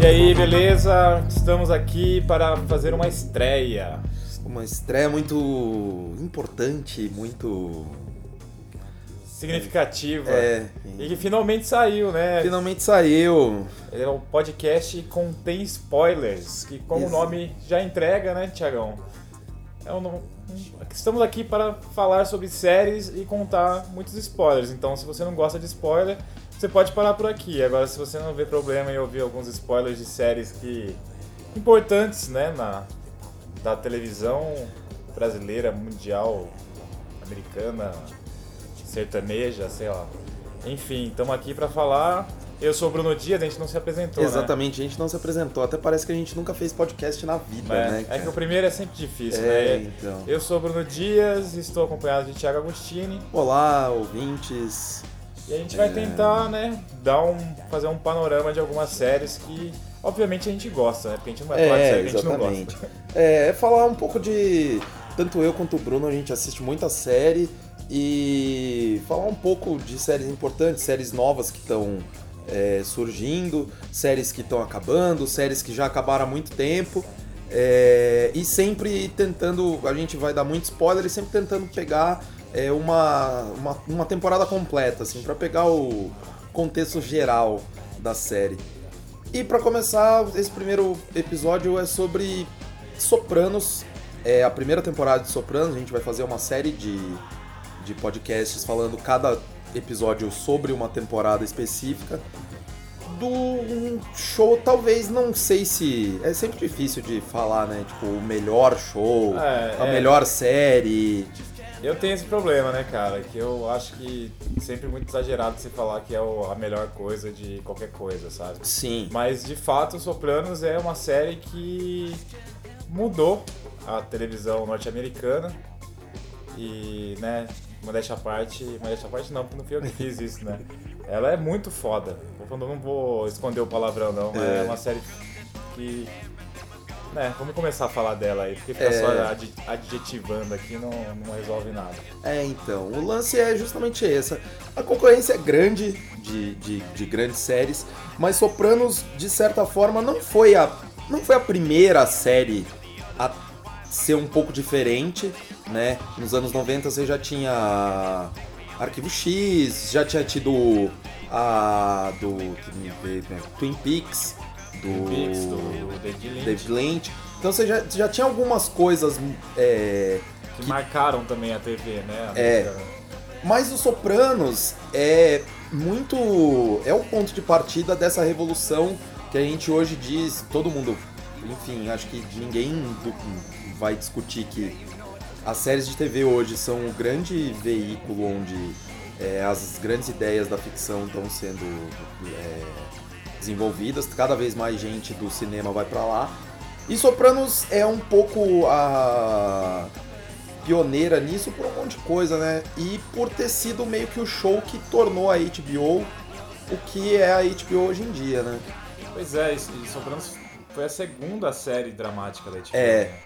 E aí, beleza? Estamos aqui para fazer uma estreia. Uma estreia muito importante, muito significativa. É. E que finalmente saiu, né? Finalmente saiu. É um podcast contém spoilers, que como Isso. o nome já entrega, né, Tiagão? É um, estamos aqui para falar sobre séries e contar muitos spoilers. Então, se você não gosta de spoiler, você pode parar por aqui. Agora, se você não vê problema em ouvir alguns spoilers de séries que importantes, né, na da televisão brasileira, mundial, americana, sertaneja, sei lá. Enfim, estamos aqui para falar. Eu sou o Bruno Dias, a gente não se apresentou. Né? Exatamente, né? a gente não se apresentou. Até parece que a gente nunca fez podcast na vida, é, né? Cara? É que o primeiro é sempre difícil, é, né? Então. Eu sou o Bruno Dias, estou acompanhado de Thiago Agostini. Olá, ouvintes. E a gente vai é... tentar, né, dar um, fazer um panorama de algumas séries que, obviamente, a gente gosta, né? Porque a gente não vai falar de série que a gente não gosta. É, é falar um pouco de. Tanto eu quanto o Bruno, a gente assiste muita série e falar um pouco de séries importantes, séries novas que estão é, surgindo, séries que estão acabando, séries que já acabaram há muito tempo. É, e sempre tentando, a gente vai dar muito spoiler e sempre tentando pegar é, uma, uma, uma temporada completa, assim, para pegar o contexto geral da série. E para começar, esse primeiro episódio é sobre Sopranos, é a primeira temporada de Sopranos, a gente vai fazer uma série de, de podcasts falando cada episódio sobre uma temporada específica. Do um show, talvez, não sei se. É sempre difícil de falar, né? Tipo, o melhor show, é, a é... melhor série. Eu tenho esse problema, né, cara? Que eu acho que sempre muito exagerado você falar que é a melhor coisa de qualquer coisa, sabe? Sim. Mas de fato, Sopranos é uma série que mudou a televisão norte-americana. E, né, modéstia à parte, modéstia à parte não, porque não fui eu que fiz isso, né? Ela é muito foda. Eu não vou esconder o palavrão, não, mas é, é uma série que é, vamos começar a falar dela aí, porque ficar é... só adjetivando aqui não, não resolve nada. É, então, o lance é justamente essa. A concorrência é grande de, de, de grandes séries, mas Sopranos, de certa forma, não foi a, não foi a primeira série a ser um pouco diferente, né? Nos anos 90 você já tinha Arquivo X, já tinha tido a do Twin Peaks, do, Peaks, do, do David, Lynch. David Lynch. Então você já, já tinha algumas coisas é, que, que, marcaram também a TV, né? A é. Mas o Sopranos é muito. é o ponto de partida dessa revolução que a gente hoje diz, todo mundo. Enfim, acho que ninguém vai discutir que as séries de TV hoje são o grande veículo onde é, as grandes ideias da ficção estão sendo é, desenvolvidas, cada vez mais gente do cinema vai para lá. E Sopranos é um pouco a pioneira nisso por um monte de coisa, né? E por ter sido meio que o show que tornou a HBO o que é a HBO hoje em dia, né? Pois é, e Sopranos foi a segunda série dramática da HBO. É. Né?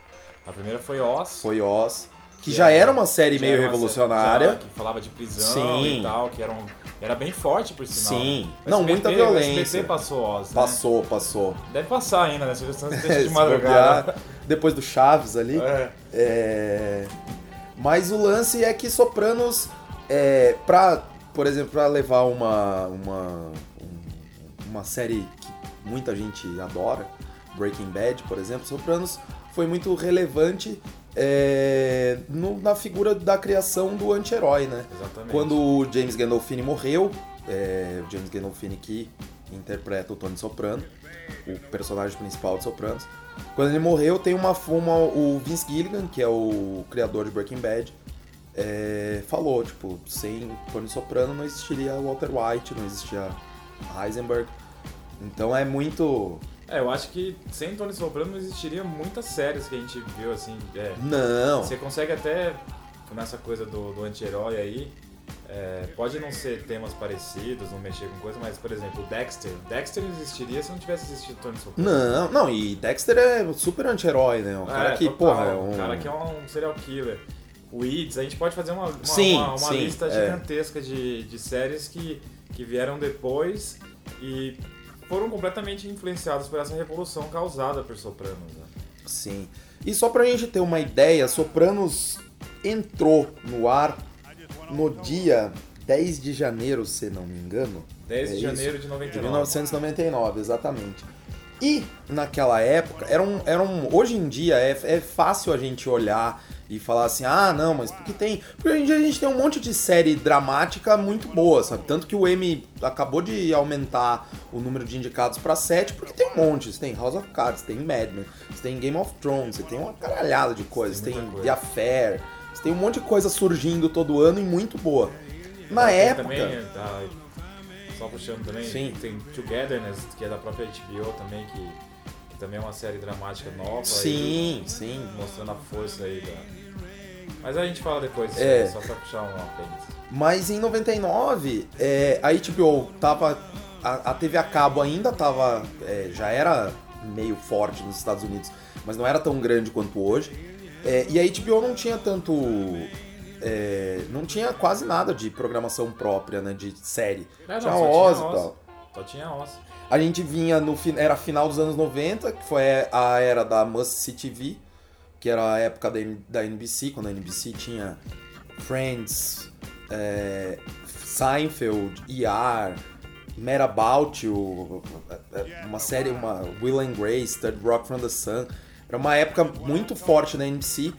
A primeira foi Oz. Foi Oz. Que, que já era uma série meio revolucionária. que falava de prisão Sim. e tal, que era um era bem forte, por sinal. Sim. não, SBT, muita violência. O passou Oz, né? Passou, passou. Deve passar ainda, né? Sugestão é, de madrugada. depois do Chaves ali. É. é. Mas o lance é que Sopranos, é, pra, por exemplo, pra levar uma, uma, uma série que muita gente adora, Breaking Bad, por exemplo, Sopranos foi muito relevante é, no, na figura da criação do anti-herói, né? Exatamente. Quando o James Gandolfini morreu, é, o James Gandolfini que interpreta o Tony Soprano, o personagem principal de Sopranos, quando ele morreu, tem uma, uma o Vince Gilligan, que é o criador de Breaking Bad, é, falou, tipo, sem Tony Soprano não existiria Walter White, não existia Heisenberg. Então é muito é, eu acho que sem Tony Soprano não existiria muitas séries que a gente viu, assim. É, não. Você consegue até nessa coisa do, do anti-herói aí, é, pode não ser temas parecidos, não mexer com coisa, mas, por exemplo, Dexter. Dexter existiria se não tivesse existido Tony Soprano. Não, não, e Dexter é super anti-herói, né? Um cara É, que, total, porra, é um. um cara que é um serial killer. O Weeds, a gente pode fazer uma, uma, Sim, uma- uma sim, lista é. gigantesca de, de séries que, que vieram depois e foram completamente influenciadas por essa revolução causada por Sopranos. Né? Sim. E só pra gente ter uma ideia, Sopranos entrou no ar no dia 10 de janeiro, se não me engano. 10 de É janeiro isso. De 99. 1999, exatamente. E naquela época, era um, era um, hoje em dia é, é fácil a gente olhar e falar assim, ah, não, mas porque tem. Porque hoje em dia a gente tem um monte de série dramática muito boa, sabe? Tanto que o Emmy acabou de aumentar o número de indicados pra 7, porque tem um monte. Você tem House of Cards, tem Mad Men, você tem Game of Thrones, você tem uma caralhada de coisas, Tem tem, coisa. The Affair, você tem um monte de coisa surgindo todo ano e muito boa. Na Tem época. Também, tá, só puxando também, Sim. tem Togetherness, que é da própria HBO também, que, que também é uma série dramática nova. Sim, sim. mostrando a força aí da... Mas a gente fala depois, É. aí, só pra puxar um apêndice. Mas em 99, é, a HBO tava. A, a TV a cabo ainda tava. é, já era meio forte nos Estados Unidos, mas não era tão grande quanto hoje. É, e a HBO não tinha tanto. é, não tinha quase nada de programação própria, né? De série. É, não, tinha só Oz e tal. Só tinha Oz. A gente vinha no era final dos anos 90, que foi a era da Must See TV, que era a época da, da NBC, quando a NBC tinha Friends, é, Seinfeld, ER, Mad About You, é, uma série, uma Will and Grace, Third Rock from the Sun. Era uma época muito forte da NBC.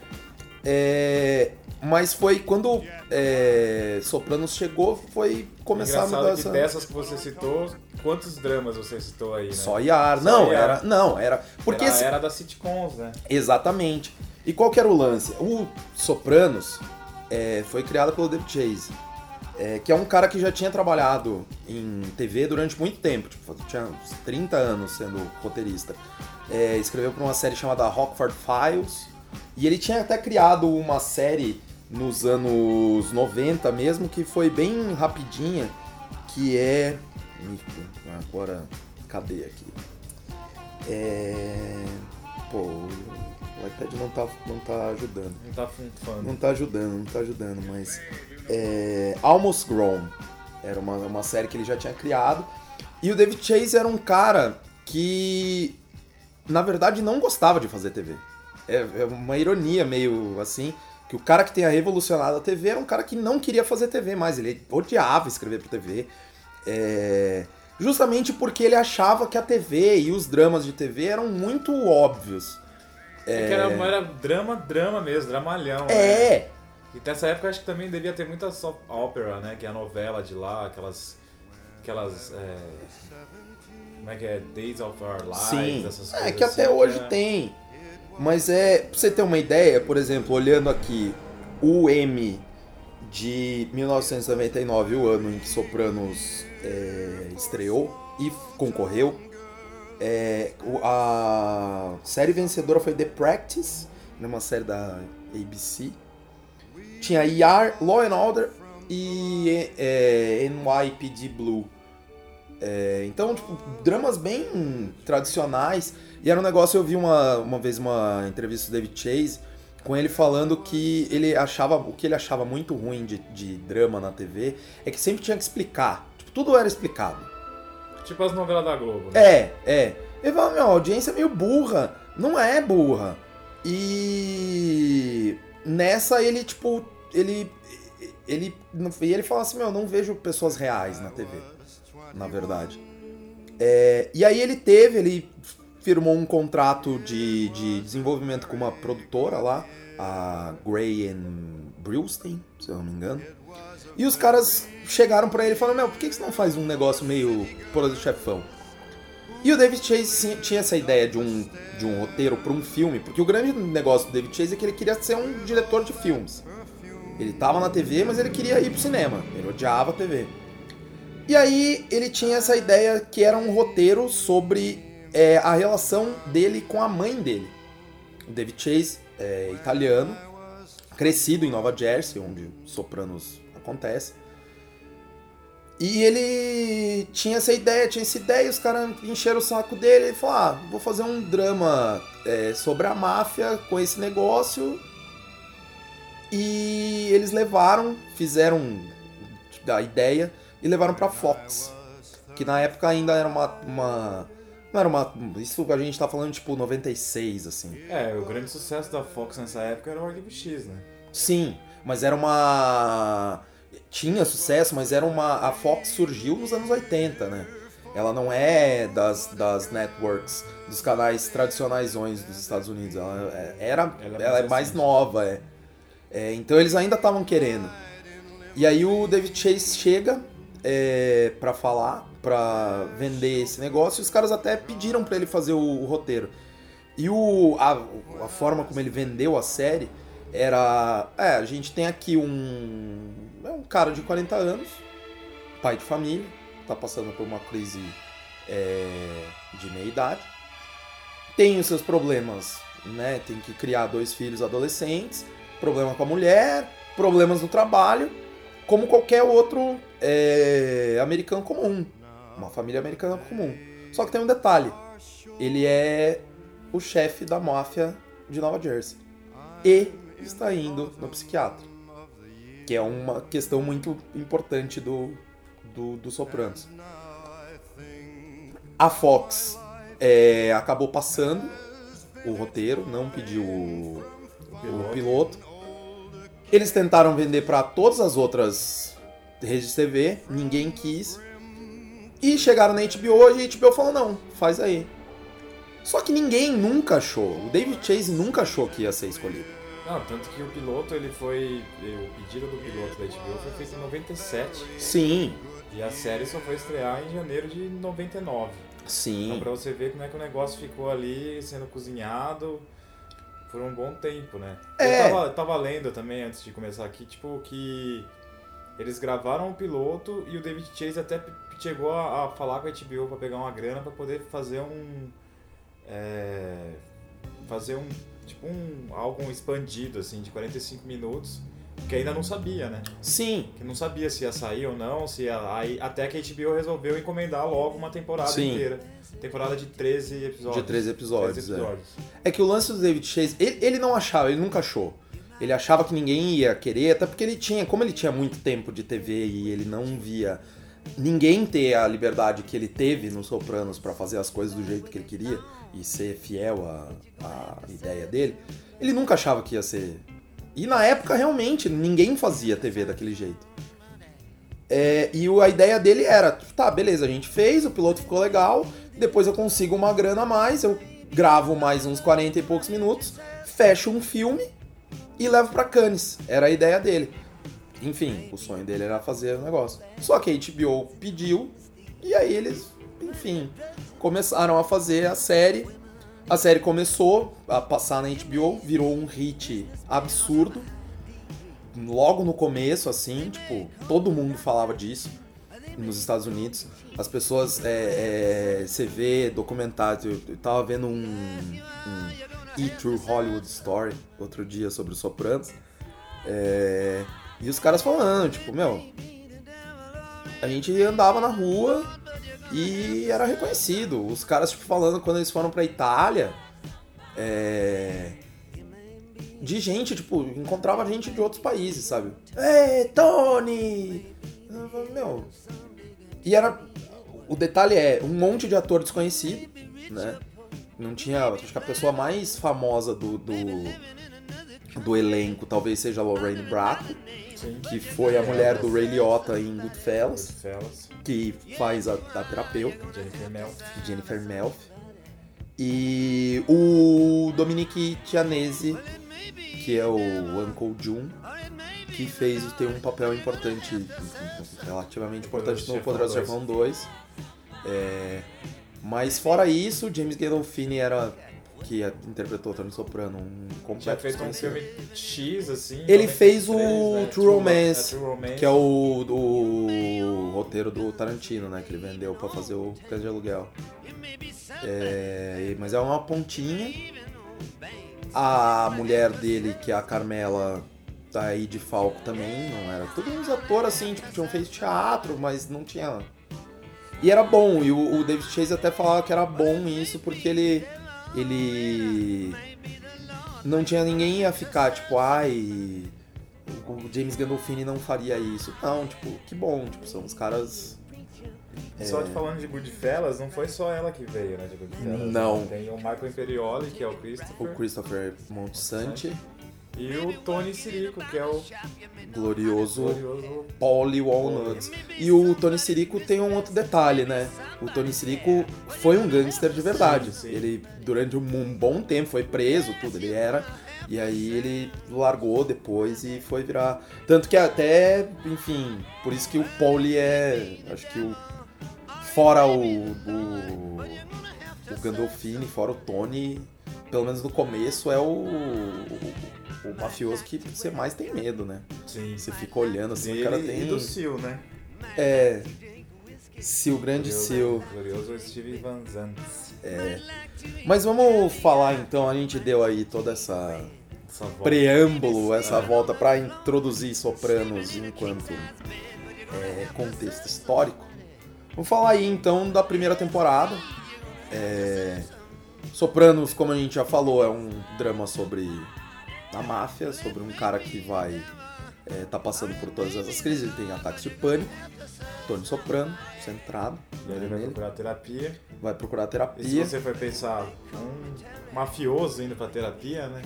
é, mas foi quando é, Sopranos chegou, foi começar a Engraçado mudar que essa... dessas que você citou, quantos dramas você citou aí, né? Só IAR. Só Não, IAR. era. Não, era. Porque era, esse- era das sitcoms, né? Exatamente. E qual que era o lance? O Sopranos é, foi criado pelo David Chase. é, que é um cara que já tinha trabalhado em TV durante muito tempo. Tipo, tinha uns 30 anos sendo roteirista. É, escreveu para uma série chamada Rockford Files. E ele tinha até criado uma série nos anos 90 mesmo, que foi bem rapidinha, que é. Agora, cadê aqui? É. Pô, o iPad não tá, não tá ajudando. Não tá funfando. Não tá ajudando, não tá ajudando, mas. É, Almost Grown. Era uma, uma série que ele já tinha criado. E o David Chase era um cara que, na verdade, não gostava de fazer TV. É, é uma ironia meio assim. Que o cara que tenha revolucionado a TV era um cara que não queria fazer TV mais. Ele odiava escrever pra TV. É, justamente porque ele achava que a TV e os dramas de TV eram muito óbvios. É que era, era drama, drama mesmo, dramalhão. né? É, E nessa época eu acho que também devia ter muita soap opera, né? Que é a novela de lá, aquelas. Aquelas. é, como é que é? Days of Our Lives, Sim, essas é coisas. que até assim, hoje é. tem. Mas é, pra você ter uma ideia, por exemplo, olhando aqui o M de 1999, o ano em que Sopranos é, estreou e concorreu, é, a série vencedora foi The Practice, uma série da ABC. Tinha ER, Law and Order e é, NYPD Blue. É, então, tipo, dramas bem tradicionais. E era um negócio, eu vi uma, uma vez uma entrevista do David Chase com ele falando que ele achava, o que ele achava muito ruim de, de drama na TV é que sempre tinha que explicar. Tipo, tudo era explicado. Tipo as novelas da Globo. Né? É, é. Ele fala, meu, a audiência é meio burra. Não é burra. E nessa ele, tipo, ele. Ele, e ele fala assim, meu, eu não vejo pessoas reais na TV. Na verdade. É, e aí ele teve, ele firmou um contrato de, de desenvolvimento com uma produtora lá, a Gray and Brewstein, se eu não me engano. E os caras chegaram pra ele e falaram, meu, por que você não faz um negócio meio Poderoso do Chefão? E o David Chase tinha- tinha essa ideia de um, de um roteiro para um filme, porque o grande negócio do David Chase é que ele queria ser um diretor de filmes. Ele tava na TV, mas ele queria ir pro cinema. Ele odiava a TV. E aí ele tinha essa ideia que era um roteiro sobre é, a relação dele com a mãe dele. O David Chase é italiano, crescido em Nova Jersey, onde Sopranos acontece. E ele tinha essa ideia, tinha essa ideia, e os caras encheram o saco dele. Ele falou: Ah, vou fazer um drama é, sobre a máfia com esse negócio. E eles levaram, fizeram a ideia e levaram pra Fox. Que na época ainda era uma. uma não era uma. Isso a gente tá falando tipo 96, assim. É, o grande sucesso da Fox nessa época era o Arquivo X, né? Sim, mas era uma. Tinha sucesso, mas era uma. A Fox surgiu nos anos 80, né? Ela não é das, das networks, dos canais tradicionais dos Estados Unidos. Ela é- era. Ela é Ela é mais nova, é. É, Então eles ainda estavam querendo. E aí o David Chase chega é, para falar, pra vender esse negócio, e os caras até pediram pra ele fazer o, o roteiro. E o, a, a forma como ele vendeu a série era. É, a gente tem aqui um. É um cara de 40 anos, pai de família, tá passando por uma crise é, de meia idade. Tem os seus problemas, né? Tem que criar dois filhos adolescentes, problema com a mulher, problemas no trabalho, como qualquer outro é, americano comum. Uma família americana comum. Só que tem um detalhe: ele é o chefe da máfia de Nova Jersey. E está indo no psiquiatra. Que é uma questão muito importante do, do, do Sopranos. A Fox é, acabou passando o roteiro, não pediu o, o piloto. Eles tentaram vender para todas as outras redes de TV, ninguém quis. E chegaram na HBO e a HBO falou: não, faz aí. Só que ninguém nunca achou, o David Chase nunca achou que ia ser escolhido. Não, tanto que o piloto, ele foi... O pedido do piloto da HBO foi feito em 97. Sim, E a série só foi estrear em janeiro de 99. Então sim. pra você ver como é que o negócio ficou ali sendo cozinhado por um bom tempo, né? É. Eu tava, tava lendo também, antes de começar aqui, tipo, que eles gravaram o piloto e o David Chase até chegou a, a falar com a HBO pra pegar uma grana pra poder fazer um... é, fazer um... tipo um álbum expandido, assim, de 45 minutos, que ainda não sabia, né? Sim, que não sabia se ia sair ou não, se ia, aí, até que a HBO resolveu encomendar logo uma temporada Sim. inteira. Temporada de 13 episódios. de 13 episódios. 13 é. episódios. É que o lance do David Chase, ele, ele não achava, ele nunca achou. Ele achava que ninguém ia querer, até porque ele tinha, como ele tinha muito tempo de TV e ele não via ninguém ter a liberdade que ele teve no Sopranos pra fazer as coisas do jeito que ele queria e ser fiel à, à ideia dele, ele nunca achava que ia ser. E na época, realmente, ninguém fazia TV daquele jeito. É, e a ideia dele era, tá, beleza, a gente fez, o piloto ficou legal, depois eu consigo uma grana a mais, eu gravo mais uns 40 e poucos minutos, fecho um filme e levo pra Cannes. Era a ideia dele. Enfim, o sonho dele era fazer o negócio. Só que a HBO pediu e aí eles, enfim, começaram a fazer a série. A série começou a passar na HBO, virou um hit absurdo. Logo no começo, assim, tipo, todo mundo falava disso nos Estados Unidos. As pessoas, é, é, você vê documentários, eu, tava vendo um, um E True Hollywood Story outro dia sobre os Sopranos. É, e os caras falando, tipo, meu, a gente andava na rua e era reconhecido. Os caras, tipo, falando quando eles foram pra Itália, é, de gente, tipo, encontrava gente de outros países, sabe? Ei, Tony! Meu. E era. O detalhe é, um monte de ator desconhecido, né? Não tinha. Acho que a pessoa mais famosa do, do, do elenco talvez seja a Lorraine Bracco, Sim. que foi a mulher do Ray Liotta em Goodfellas, Fellas, que faz a, a terapeuta. Jennifer Mel. Jennifer Melf. E o Dominique Tianese, que é o Uncle Jun, que fez ter um papel importante, relativamente importante no Poderoso Chefão 2. É, mas fora isso, James Gandolfini era que interpretou Tony Soprano, um Tinha completo feito um filme X, assim. Ele 93, fez o né? True Romance, é, True Romance. Que é o, o roteiro do Tarantino, né? Que ele vendeu pra fazer o Cães de Aluguel. É, mas é uma pontinha. A mulher dele, que é a Carmela, daí de Falco também, não era. Todos uns atores assim, tipo, tinham feito teatro, mas não tinha. E era bom, e o, o David Chase até falava que era bom isso, porque ele. Ele. Não tinha ninguém a ficar, tipo, ai. O James Gandolfini não faria isso. Não, tipo, que bom, tipo, são os caras. Só te falando de Goodfellas, não foi só ela que veio, né, de Goodfellas. Não. Tem o Michael Imperioli, que é o O Christopher, Christopher Monsanti, e o Tony Sirico, que é o glorioso glorioso... Polly Walnuts. E o Tony Sirico tem um outro detalhe, né? O Tony Sirico foi um gangster de verdade. Sim, sim. Ele, durante um, bom tempo, foi preso, tudo, ele era. E aí ele largou depois e foi virar. Tanto que até, enfim, por isso que o Polly é. Acho que o. Fora o. O, o Gandolfini, fora o Tony, pelo menos no começo, é o. o, o mafioso que você mais tem medo, né? Sim. Você fica olhando assim, o cara tem. e do Sil, né? É. Sil, grande Glorioso- Sil. Glorioso Steve Van Zandt. É. Mas vamos falar então, a gente deu aí toda essa Essa volta. preâmbulo, essa É. volta pra introduzir Sopranos enquanto é, contexto histórico. Vamos falar aí então da primeira temporada. É, Sopranos, como a gente já falou, é um drama sobre a máfia, sobre um cara que vai é, tá passando por todas essas crises, ele tem ataques de pânico. Tony Soprano, centrado, E ele vai nele, procurar terapia. vai procurar E se terapia. você for pensar, um mafioso indo pra terapia, né?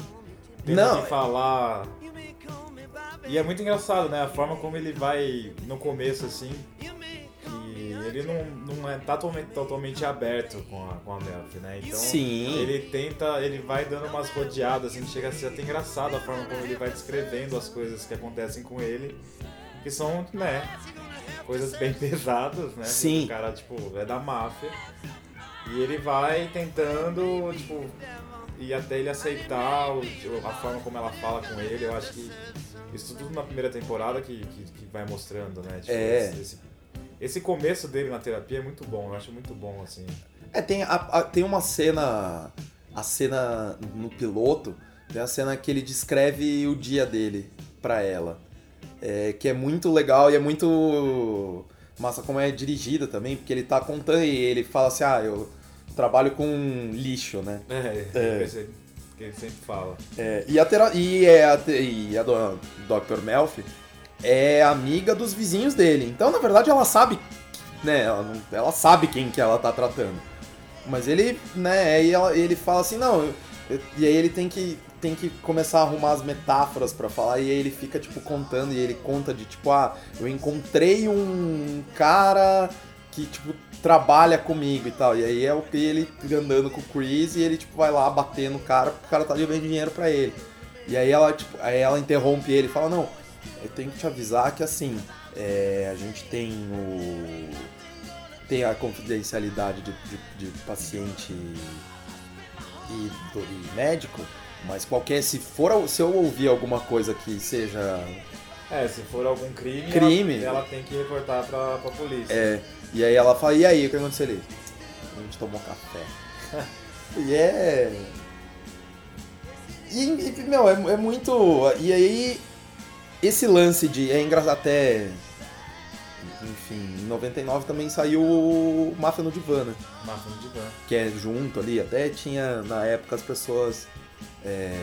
Tendo Não. que falar. E é muito engraçado, né? A forma como ele vai no começo, assim. Ele não, não é tá totalmente, totalmente aberto com a, com a Melfi, né? Então Sim. ele tenta, ele vai dando umas rodeadas, assim, chega a ser até engraçado a forma como ele vai descrevendo as coisas que acontecem com ele. Que são, né? Coisas bem pesadas, né? Sim. O cara, tipo, é da máfia. E ele vai tentando, tipo, ir até ele aceitar o- a forma como ela fala com ele. Eu acho que isso tudo na primeira temporada que, que, que vai mostrando, né? Tipo, É. esse, esse- esse começo dele na terapia é muito bom, eu acho muito bom, assim. É, tem, a- a- tem uma cena. A cena no piloto, tem a cena que ele descreve o dia dele pra ela. É, que é muito legal e é muito massa como é dirigida também, porque ele tá contando e ele fala assim, ah, eu trabalho com lixo, né? É, É. esse que ele sempre fala. É, e a, tera- e, é a, te- e a do- Dr. Melfi é amiga dos vizinhos dele. Então, na verdade, ela sabe, né? Ela, não- ela sabe quem que ela tá tratando. Mas ele, né? Aí ela- ele fala assim, não. eu- eu- e aí ele tem que, tem que começar a arrumar as metáforas pra falar. E aí ele fica, tipo, contando. E ele conta de, tipo, ah, eu encontrei um cara que, tipo, trabalha comigo e tal. E aí é o que ele andando com o Chris e ele, tipo, vai lá bater no cara porque o cara tá devendo dinheiro pra ele. E aí ela, tipo, aí ela interrompe ele e fala, não, eu tenho que te avisar que assim, é, a gente tem o. tem a confidencialidade de, de- de paciente e, do- e médico, mas qualquer. Se for se eu ouvir alguma coisa que seja. É, se for algum crime, Crime. Ela, ela tem que reportar pra, pra polícia. É, e aí ela fala, e aí, o que aconteceu ali? A gente tomou café. e é. E, e, meu, é, é muito. E aí, esse lance de. É engraçado até. Enfim, em 99 também saiu o Máfia no Divã, né? Máfia no divã. que é junto ali, até tinha, na época as pessoas é,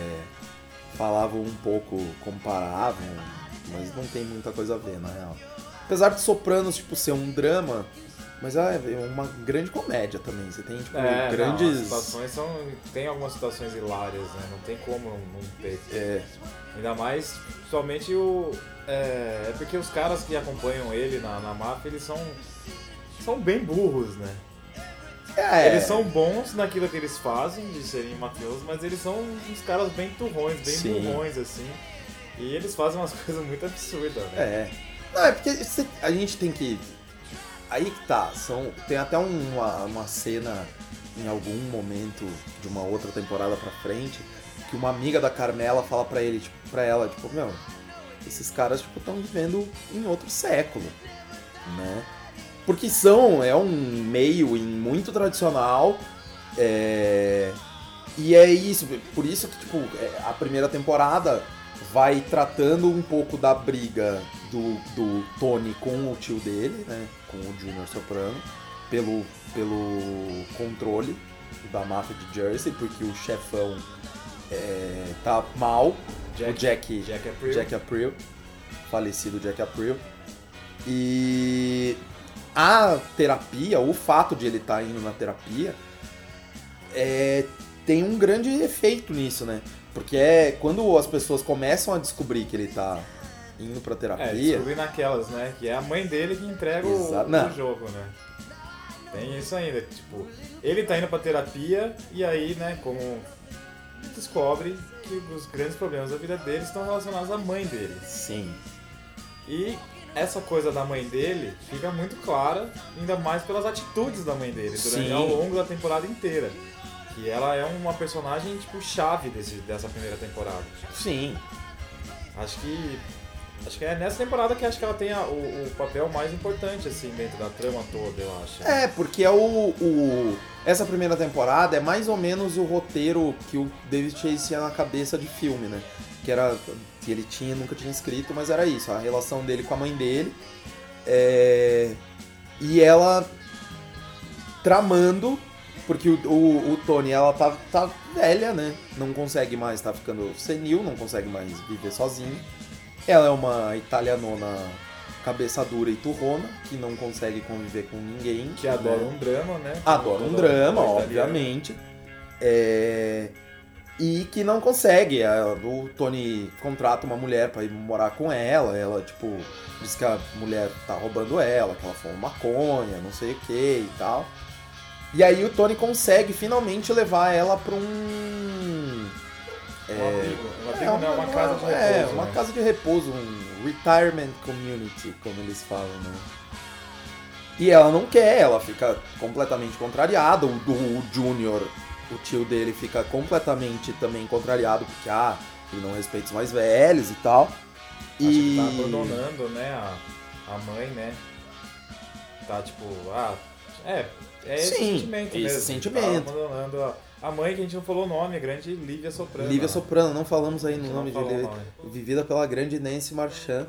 falavam um pouco, comparavam, mas não tem muita coisa a ver, na real. Apesar de Sopranos, tipo, ser um drama, mas é uma grande comédia também, você tem, tipo, É, não, grandes... situações são. Tem algumas situações hilárias, né? Não tem como não ter. é, Ainda mais, somente o. É, é porque os caras que acompanham ele na, na máfia, eles são. São bem burros, né? é, Eles são bons naquilo que eles fazem, de serem mafiosos, mas eles são uns caras bem turrões, bem Sim. burrões, assim. E eles fazem umas coisas muito absurdas, né? É. Não, é porque a gente tem que. Aí que tá, são, tem até um- uma, uma cena em algum momento de uma outra temporada pra frente que uma amiga da Carmela fala pra ele, tipo, pra ela, tipo, meu, esses caras tipo estão vivendo em outro século, né? Porque são, é um meio muito tradicional, é, e é isso, por isso que tipo, é, a primeira temporada vai tratando um pouco da briga do, do Tony com o tio dele, né? Com o Junior Soprano, pelo, pelo controle da máfia de Jersey, porque o chefão é, tá mal, Jack- o Jack, Jack April. Jack April, falecido Jack April. E a terapia, o fato de ele estar indo na terapia, é, tem um grande efeito nisso, né? Porque é quando as pessoas começam a descobrir que ele tá indo pra É, terapia. descobri naquelas, né? Que é a mãe dele que entrega o, o jogo, né? Tem isso ainda, tipo, ele tá indo pra terapia e aí, né, como descobre que os grandes problemas da vida dele estão relacionados à mãe dele. Sim. E essa coisa da mãe dele fica muito clara, ainda mais pelas atitudes da mãe dele durante, Sim. ao longo da temporada inteira. Que ela é uma personagem, tipo, chave desse, dessa primeira temporada. Sim. Acho que. Acho que é nessa temporada que acho que ela tem a- o, o papel mais importante, assim, dentro da trama toda, eu acho. É, porque é o, o. Essa primeira temporada é mais ou menos o roteiro que o David Chase tinha na cabeça de filme, né? Que era. Que ele tinha, nunca tinha escrito, mas era isso, a relação dele com a mãe dele. É, e ela tramando, porque o, o, o Tony, ela tá, tá velha, né? Não consegue mais, tá ficando senil, não consegue mais viver sozinha. Ela é uma italianona cabeça dura e turrona, que não consegue conviver com ninguém. Que adora um drama, né? Adora um drama, obviamente. É, E que não consegue. O Tony contrata uma mulher pra ir morar com ela. Ela, tipo, diz que a mulher tá roubando ela, que ela fuma maconha, não sei o que e tal. E aí o Tony consegue finalmente levar ela pra um. Um abrigo. Um abrigo É, não, uma casa de repouso. É, uma né? casa de repouso, um retirement community, como eles falam, né? E ela não quer, ela fica completamente contrariada. O, do- o Junior, o tio dele, fica completamente também contrariado, porque, ah, ele não respeita os mais velhos e tal. Acho que tá abandonando, né, a, a mãe, né? Tá tipo, ah, é, é esse Sim, sentimento esse mesmo. sentimento. Tá a, mãe que a gente não falou o nome, a grande Lívia Soprano. Lívia? Soprano, não falamos aí no nome de Lívia. nome. Vivida pela grande Nancy Marchand.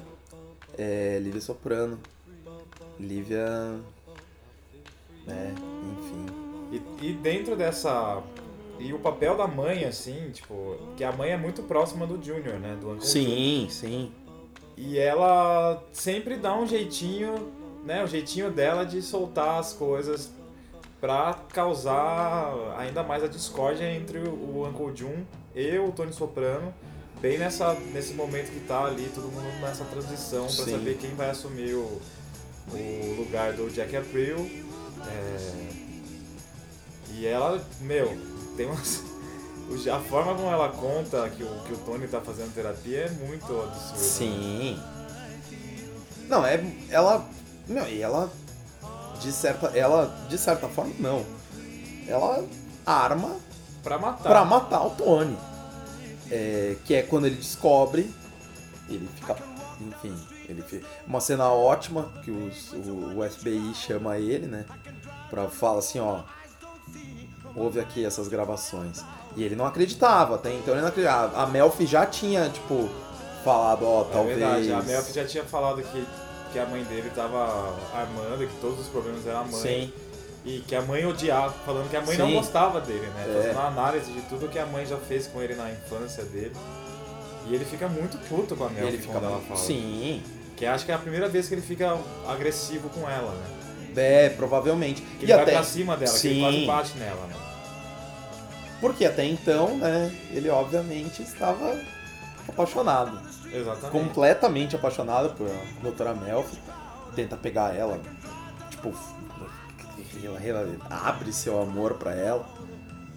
É, Lívia Soprano. Lívia. É, enfim. E, e dentro dessa. E o papel da mãe, assim, tipo, que a mãe é muito próxima do Junior, né? Do Uncle Junior. Sim, sim. E ela sempre dá um jeitinho, né? O jeitinho dela de soltar as coisas pra causar ainda mais a discórdia entre o Uncle Jun e o Tony Soprano. Bem nessa, nesse momento que tá ali, todo mundo nessa transição pra Sim. saber quem vai assumir o, o lugar do Jack April. É, E ela, meu, tem umas. A forma como ela conta que o, que o Tony tá fazendo terapia é muito absurda. Sim. Não, é. Ela. Não, e ela. De certa. Ela. De certa forma, não. Ela arma Pra matar. pra matar o Tony. É, que é quando ele descobre. Ele fica. Enfim. Ele fi- Uma cena ótima que os- o, o FBI chama ele, né? Pra falar assim, ó. Houve aqui essas gravações. E ele não acreditava, até então ele não acreditava. A Melfi já tinha, tipo, falado, ó, É talvez. verdade, a Melfi já tinha falado que, que a mãe dele tava armando, que todos os problemas eram a mãe. Sim. E que a mãe odiava, falando que a mãe não Sim. gostava dele, né? É. Fazendo uma análise de tudo que a mãe já fez com ele na infância dele. E ele fica muito puto com a Melfi Ele fica quando ela fala. Sim. Que acho que é a primeira vez que ele fica agressivo com ela, né? É, provavelmente. Que e ele vai até. pra cima dela, que ele Sim. quase bate nela, né? Porque até então, né, ele obviamente estava apaixonado. Exatamente. Completamente apaixonado por a doutora Melfi. Tenta pegar ela, tipo, ela, ela abre seu amor pra ela.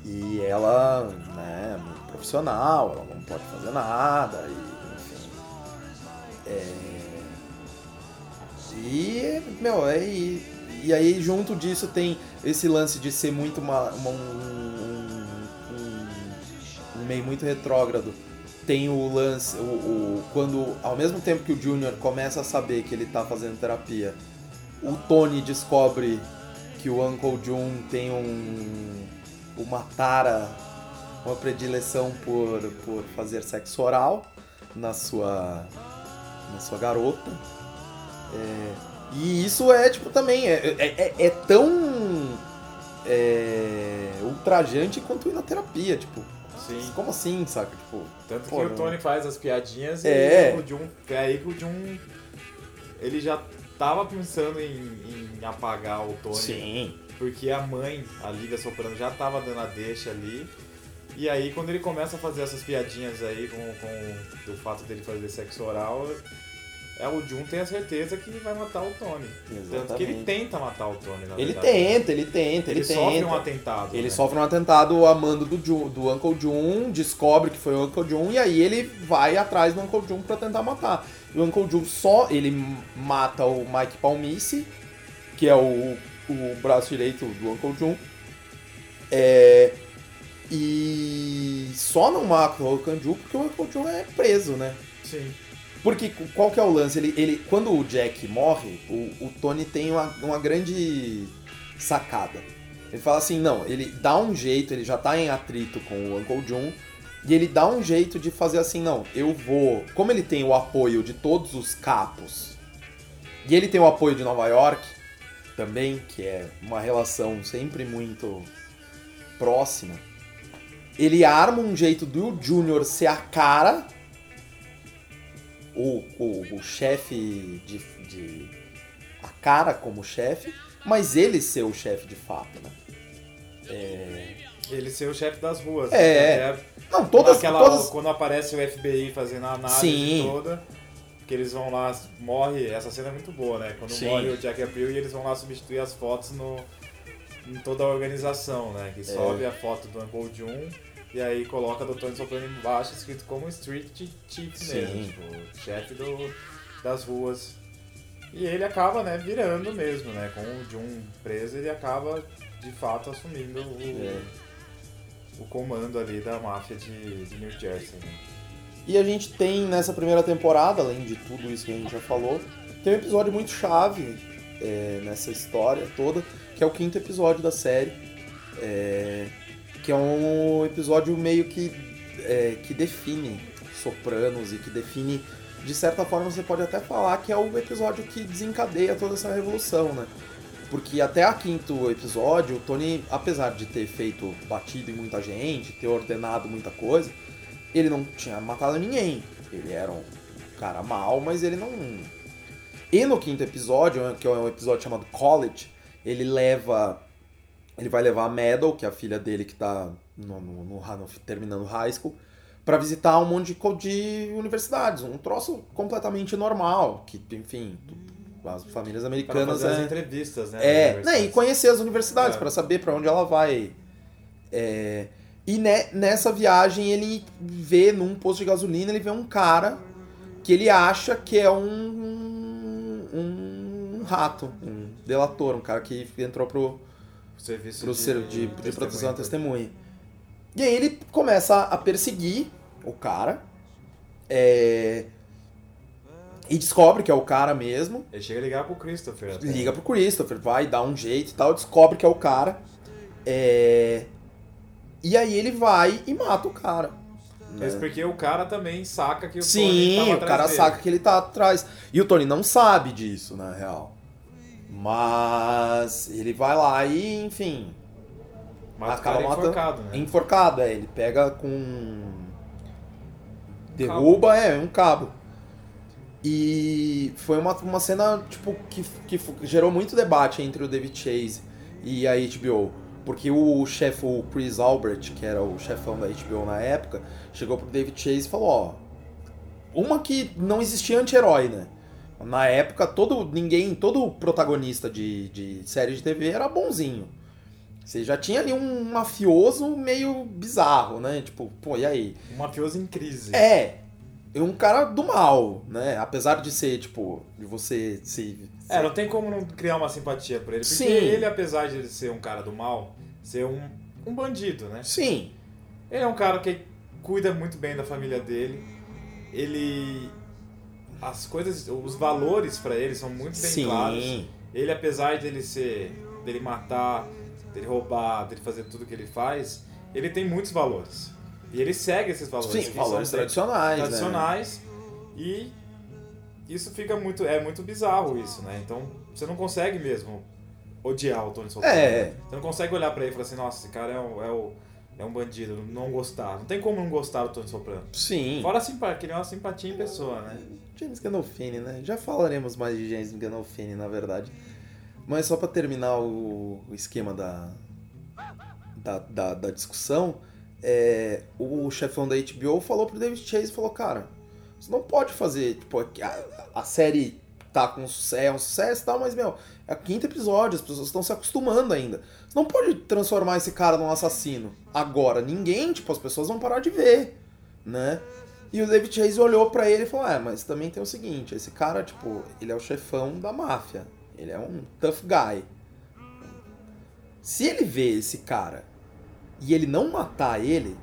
E ela, né, é muito profissional, ela não pode fazer nada, e, enfim. É... E, meu, é, e, e aí junto disso tem esse lance de ser muito uma, uma- um, um- um meio muito retrógrado. Tem o lance, o, o- quando ao mesmo tempo que o Junior começa a saber que ele tá fazendo terapia, o Tony descobre que o Uncle Jun tem um, uma tara, uma predileção por, por fazer sexo oral. na sua na sua garota. É, e isso é tipo também é, é, é, é tão é, ultrajante quanto ir na terapia, tipo. Sim. Como assim, saca? Tipo, Tanto pô, que o não- Tony faz as piadinhas É. e o Jun, é aí que o Jun, ele já tava pensando em, em apagar o Tony. Sim. Porque a mãe, a Lívia Soprano, já tava dando a deixa ali. E aí quando ele começa a fazer essas piadinhas aí com, com o fato dele fazer sexo oral, é o Jun tem a certeza que vai matar o Tony. Tanto que ele Exatamente. tenta matar o Tony, na Ele verdade. tenta, ele tenta, ele, Ele tenta. sofre um atentado. Ele né? sofre um atentado amando do, Jun, do Uncle Jun, descobre que foi o Uncle Jun e aí ele vai atrás do Uncle Jun pra tentar matar. E o Uncle Jun só ele mata o Mike Palmice, que é o, o braço direito do Uncle Jun. É, e só não mata o Uncle Jun porque o Uncle Jun é preso, né? Sim. Porque qual que é o lance? Ele, ele, quando o Jack morre, o, o Tony tem uma, uma grande sacada. Ele fala assim, não, ele dá um jeito, ele já tá em atrito com o Uncle John, e ele dá um jeito de fazer assim, não, eu vou... Como ele tem o apoio de todos os capos, e ele tem o apoio de Nova York também, que é uma relação sempre muito próxima, ele arma um jeito do Junior ser a cara o, o, o chefe de, de. a cara como chefe, mas ele ser o chefe de fato, né? É... Ele ser o chefe das ruas. É. né? Não, todas. Aquela, todas... Quando aparece o FBI fazendo a análise Sim. toda, que eles vão lá, morre, essa cena é muito boa, né? Quando Sim. morre o Jack April e eles vão lá substituir as fotos no, em toda a organização, né? É. Que sobe a foto do Uncle Jun e aí coloca do Tony Soprano embaixo, escrito como Street Chief Sim. mesmo, tipo, chefe do, das ruas. E ele acaba, né, virando mesmo, né? Com o Jun preso, ele acaba de fato assumindo o, É. o comando ali da máfia de, de New Jersey. Né? E a gente tem nessa primeira temporada, além de tudo isso que a gente já falou, tem um episódio muito chave é, nessa história toda, que é o quinto episódio da série. é, que é um episódio meio que, é, que define Sopranos e que define, de certa forma, você pode até falar que é o episódio que desencadeia toda essa revolução, né? Porque até o quinto episódio, o Tony, apesar de ter feito batido em muita gente, ter ordenado muita coisa, ele não tinha matado ninguém. Ele era um cara mau, mas ele não. E no quinto episódio, que é um episódio chamado College, ele leva. Ele vai levar a Medal, que é a filha dele que tá no, no- no- no- terminando high school, pra visitar um monte de, de universidades. Um troço completamente normal. Que, enfim, as famílias Para americanas. fazer as é- entrevistas, né? é, né, e conhecer as universidades É. pra saber pra onde ela vai. É, e ne- nessa viagem ele vê num posto de gasolina, ele vê um cara que ele acha que é um, um, um rato, um delator, um cara que entrou pro, Serviço pro de, ser de, de proteção à testemunha. E aí ele começa a perseguir o cara. é, e descobre que é o cara mesmo. Ele chega a ligar pro Christopher. até. Liga pro Christopher, vai, dá um jeito e tal, descobre que é o cara. é, E aí ele vai e mata o cara. né? Mas porque o cara também saca que o Tony Sim, o cara dele. saca que ele tá atrás. E o Tony não sabe disso, na real. Mas ele vai lá e, enfim, Mata acaba cara matando- enforcado, né? enforcado. É, ele pega com. Derruba, é, um cabo. E foi uma, uma cena, tipo, que, que gerou muito debate entre o David Chase e a HBO. Porque o chefe, o Chris Albert, que era o chefão da HBO na época, chegou pro David Chase e falou, ó... Uma que não existia anti-herói, né? Na época, todo ninguém, todo protagonista de, de série de TV era bonzinho. Você já tinha ali um mafioso meio bizarro, né? Tipo, pô, e aí? Um mafioso em crise. É, é um cara do mal, né? Apesar de ser, tipo, de você se. É, não tem como não criar uma simpatia por ele. Porque Sim. ele, apesar de ele ser um cara do mal, ser um, um bandido, né? Sim, Ele é um cara que cuida muito bem da família dele. Ele. As coisas, os valores pra ele são muito bem sim. claros. Ele, apesar dele ser. dele matar, dele roubar, dele fazer tudo que ele faz, ele tem muitos valores. E ele segue esses valores. Sim, valores são tradicionais, né? tradicionais E isso fica muito. É muito bizarro isso, né? Então você não consegue mesmo odiar o Tony Soprano. É. Você não consegue olhar pra ele e falar assim, nossa, esse cara é, o, é, o, é um bandido, não gostar. Não tem como não gostar do Tony Soprano. Sim. Fora a simpatia, que ele é uma simpatia em pessoa, né? James Gandolfini, né? Já falaremos mais de James Gandolfini, na verdade. Mas só pra terminar o, esquema da, da, da, da discussão, é, o chefão da HBO falou pro David Chase, falou, cara, você não pode fazer, tipo, a, a série tá com sucesso, é um sucesso e tal, mas, meu, é o quinto episódio, as pessoas estão se acostumando ainda. Não pode transformar esse cara num assassino agora. Ninguém, tipo, as pessoas vão parar de ver, né? E o David Chase olhou para ele e falou: É, mas também tem o seguinte: esse cara, tipo, ele é o chefão da máfia. Ele é um tough guy. Se ele vê esse cara e ele não matar ele,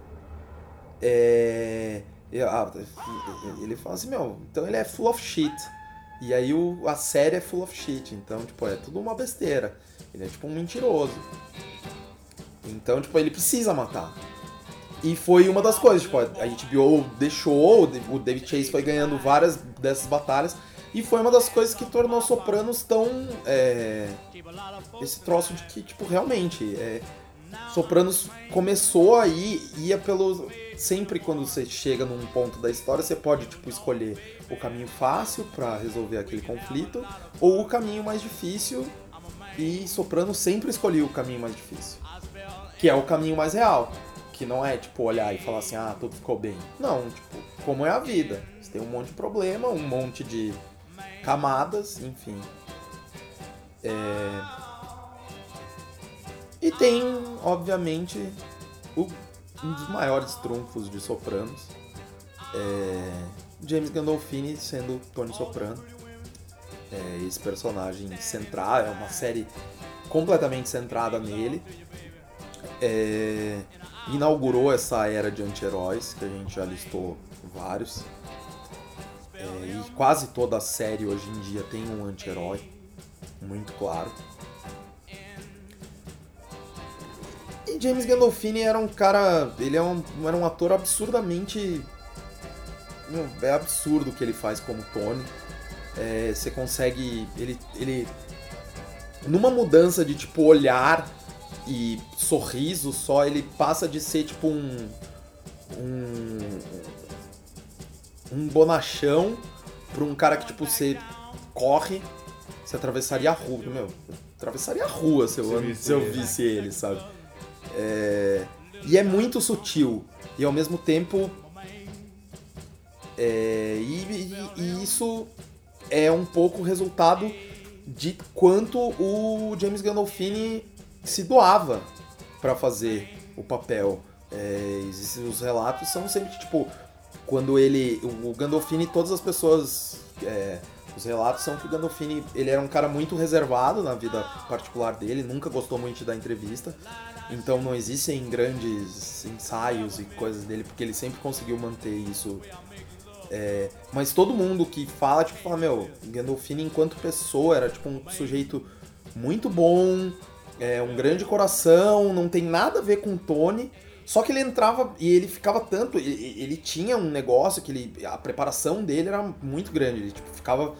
é. Ele fala assim: Meu, então ele é full of shit. E aí o, a série é full of shit. Então, tipo, é tudo uma besteira. Ele é tipo um mentiroso. Então, tipo, ele precisa matar. E foi uma das coisas, tipo, a HBO deixou, o David Chase foi ganhando várias dessas batalhas, e foi uma das coisas que tornou Sopranos tão. É, esse troço de que, tipo, realmente. É, Sopranos começou aí, ia pelo. Sempre quando você chega num ponto da história, você pode, tipo, escolher o caminho fácil para resolver aquele conflito, ou o caminho mais difícil, e Sopranos sempre escolheu o caminho mais difícil. Que é o caminho mais real que não é tipo olhar e falar assim, ah, tudo ficou bem. Não, tipo, como é a vida. Você tem um monte de problema, um monte de camadas, enfim. É... E tem, obviamente, o, um dos maiores trunfos de Sopranos. É... James Gandolfini sendo Tony Soprano. É esse personagem central, é uma série completamente centrada nele. É, inaugurou essa era de anti-heróis, que a gente já listou vários. É, e quase toda série hoje em dia tem um anti-herói, muito claro. E James Gandolfini era um cara. Ele é um, era um ator absurdamente. É absurdo o que ele faz como Tony. É, você consegue. Ele, ele. Numa mudança de tipo olhar e sorriso só, ele passa de ser tipo um. Um. Um bonachão pra um cara que, tipo, você corre, você atravessaria a rua. Meu, atravessaria a rua se eu, se, se eu visse ele, sabe? É, e é muito sutil. E ao mesmo tempo. É, e, e, e isso é um pouco resultado de quanto o James Gandolfini se doava para fazer o papel. É, os relatos são sempre tipo quando ele, o Gandolfini, todas as pessoas, é, os relatos são que o Gandolfini ele era um cara muito reservado na vida particular dele, nunca gostou muito da entrevista, então não existem grandes ensaios e coisas dele porque ele sempre conseguiu manter isso. É, mas todo mundo que fala, tipo, fala, meu, Gandolfini enquanto pessoa era tipo um sujeito muito bom, é, um grande coração, não tem nada a ver com o Tony. Só que ele entrava e ele ficava tanto. Ele, ele tinha um negócio que ele. A preparação dele era muito grande. Ele tipo, ficava.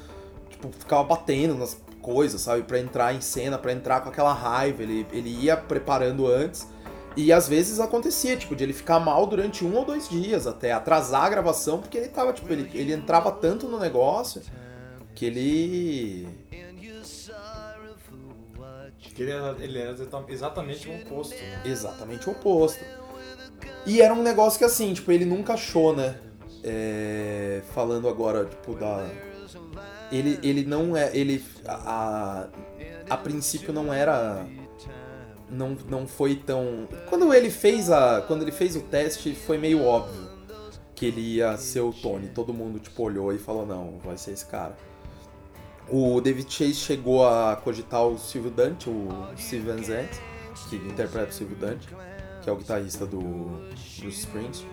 Tipo, ficava batendo nas coisas, sabe? para entrar em cena, para entrar com aquela raiva. Ele, ele ia preparando antes. E às vezes acontecia, tipo, de ele ficar mal durante um ou dois dias, até atrasar a gravação, porque ele tava, tipo, ele, ele entrava tanto no negócio que ele que ele era, ele era exatamente o oposto. Né? Exatamente o oposto. E era um negócio que assim, tipo, ele nunca achou, né? É, falando agora, tipo, da. Ele, ele não é. Ele. A, a princípio não era. Não, não foi tão. Quando ele fez a. Quando ele fez o teste, foi meio óbvio que ele ia ser o Tony. Todo mundo, tipo, olhou e falou, não, vai ser esse cara. O David Chase chegou a cogitar o Silvio Dante, o Steve Van que interpreta o Silvio Dante, que é o guitarrista do Bruce Springs.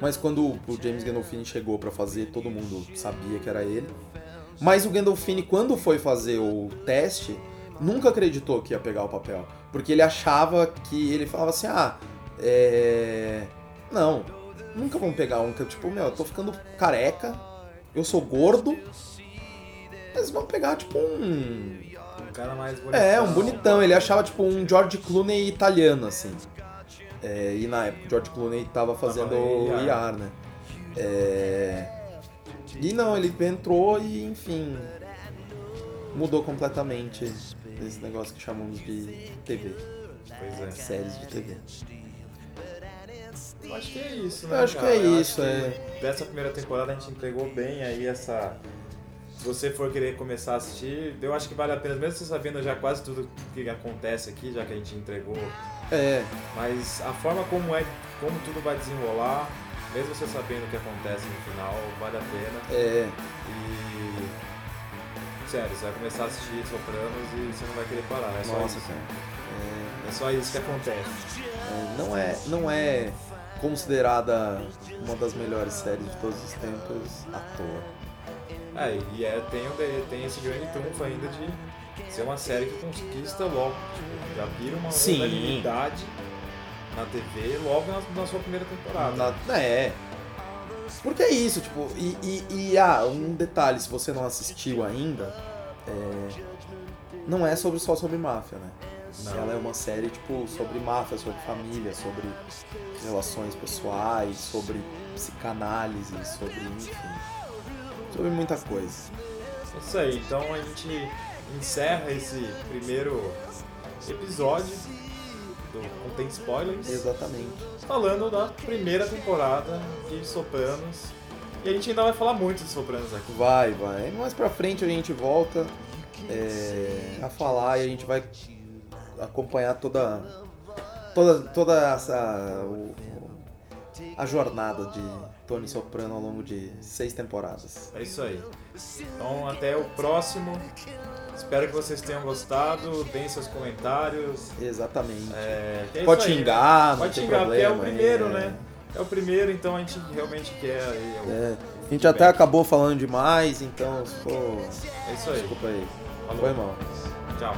Mas quando o James Gandolfini chegou para fazer, todo mundo sabia que era ele. Mas o Gandolfini, quando foi fazer o teste, nunca acreditou que ia pegar o papel. Porque ele achava que. Ele falava assim: ah, é. Não, nunca vão pegar um que, tipo, meu, eu tô ficando careca, eu sou gordo. Eles vão pegar, tipo, um. Um cara mais bonitão. É, um bonitão. Ele achava, tipo, um George Clooney italiano, assim. É, e na época o George Clooney tava fazendo o IAR, né? É... E não, ele entrou e, enfim, mudou completamente esse negócio que chamamos de TV, Pois é. séries de TV. Eu acho que é isso, né? Eu acho que cara? é Eu isso, é. que Dessa primeira temporada a gente entregou bem aí essa. Se você for querer começar a assistir, eu acho que vale a pena, mesmo você sabendo já quase tudo que acontece aqui, já que a gente entregou. É, Mas a forma como é, como tudo vai desenrolar, mesmo você sabendo o que acontece no final, vale a pena. é, E. Sério, você vai começar a assistir Sopranos e você não vai querer parar. É só nossa, isso. cara. É só isso que acontece. É, não, é, não é considerada uma das melhores séries de todos os tempos à toa. É, e é, tem, tem esse grande trunfo ainda de ser uma série que conquista logo. Tipo, já vira uma unanimidade na TV logo na, na sua primeira temporada. Na- é. Porque é isso, tipo, e, e, e, ah, um detalhe, se você não assistiu ainda, é, não é sobre só sobre máfia, né? Não. Ela é uma série, tipo, sobre máfia, sobre família, sobre relações pessoais, sobre psicanálise, sobre, enfim, sobre muita coisa. É isso aí, então a gente encerra esse primeiro episódio do Contém Spoilers Exatamente. falando da primeira temporada de Sopranos. E a gente ainda vai falar muito de Sopranos aqui. Vai, vai. Mais pra frente a gente volta é, a falar e a gente vai acompanhar toda toda toda essa o- o- a jornada de Tony Soprano ao longo de seis temporadas. É isso aí. Então até o próximo. Espero que vocês tenham gostado. Deem seus comentários. Exatamente. É, é Pode aí, né? xingar, não Pode tem xingar, porque é o problema, primeiro, é. né? É o primeiro, então a gente realmente quer aí. o- É, a gente até acabou falando demais, então for, É isso aí. desculpa aí. Falou. Foi mal. Tchau.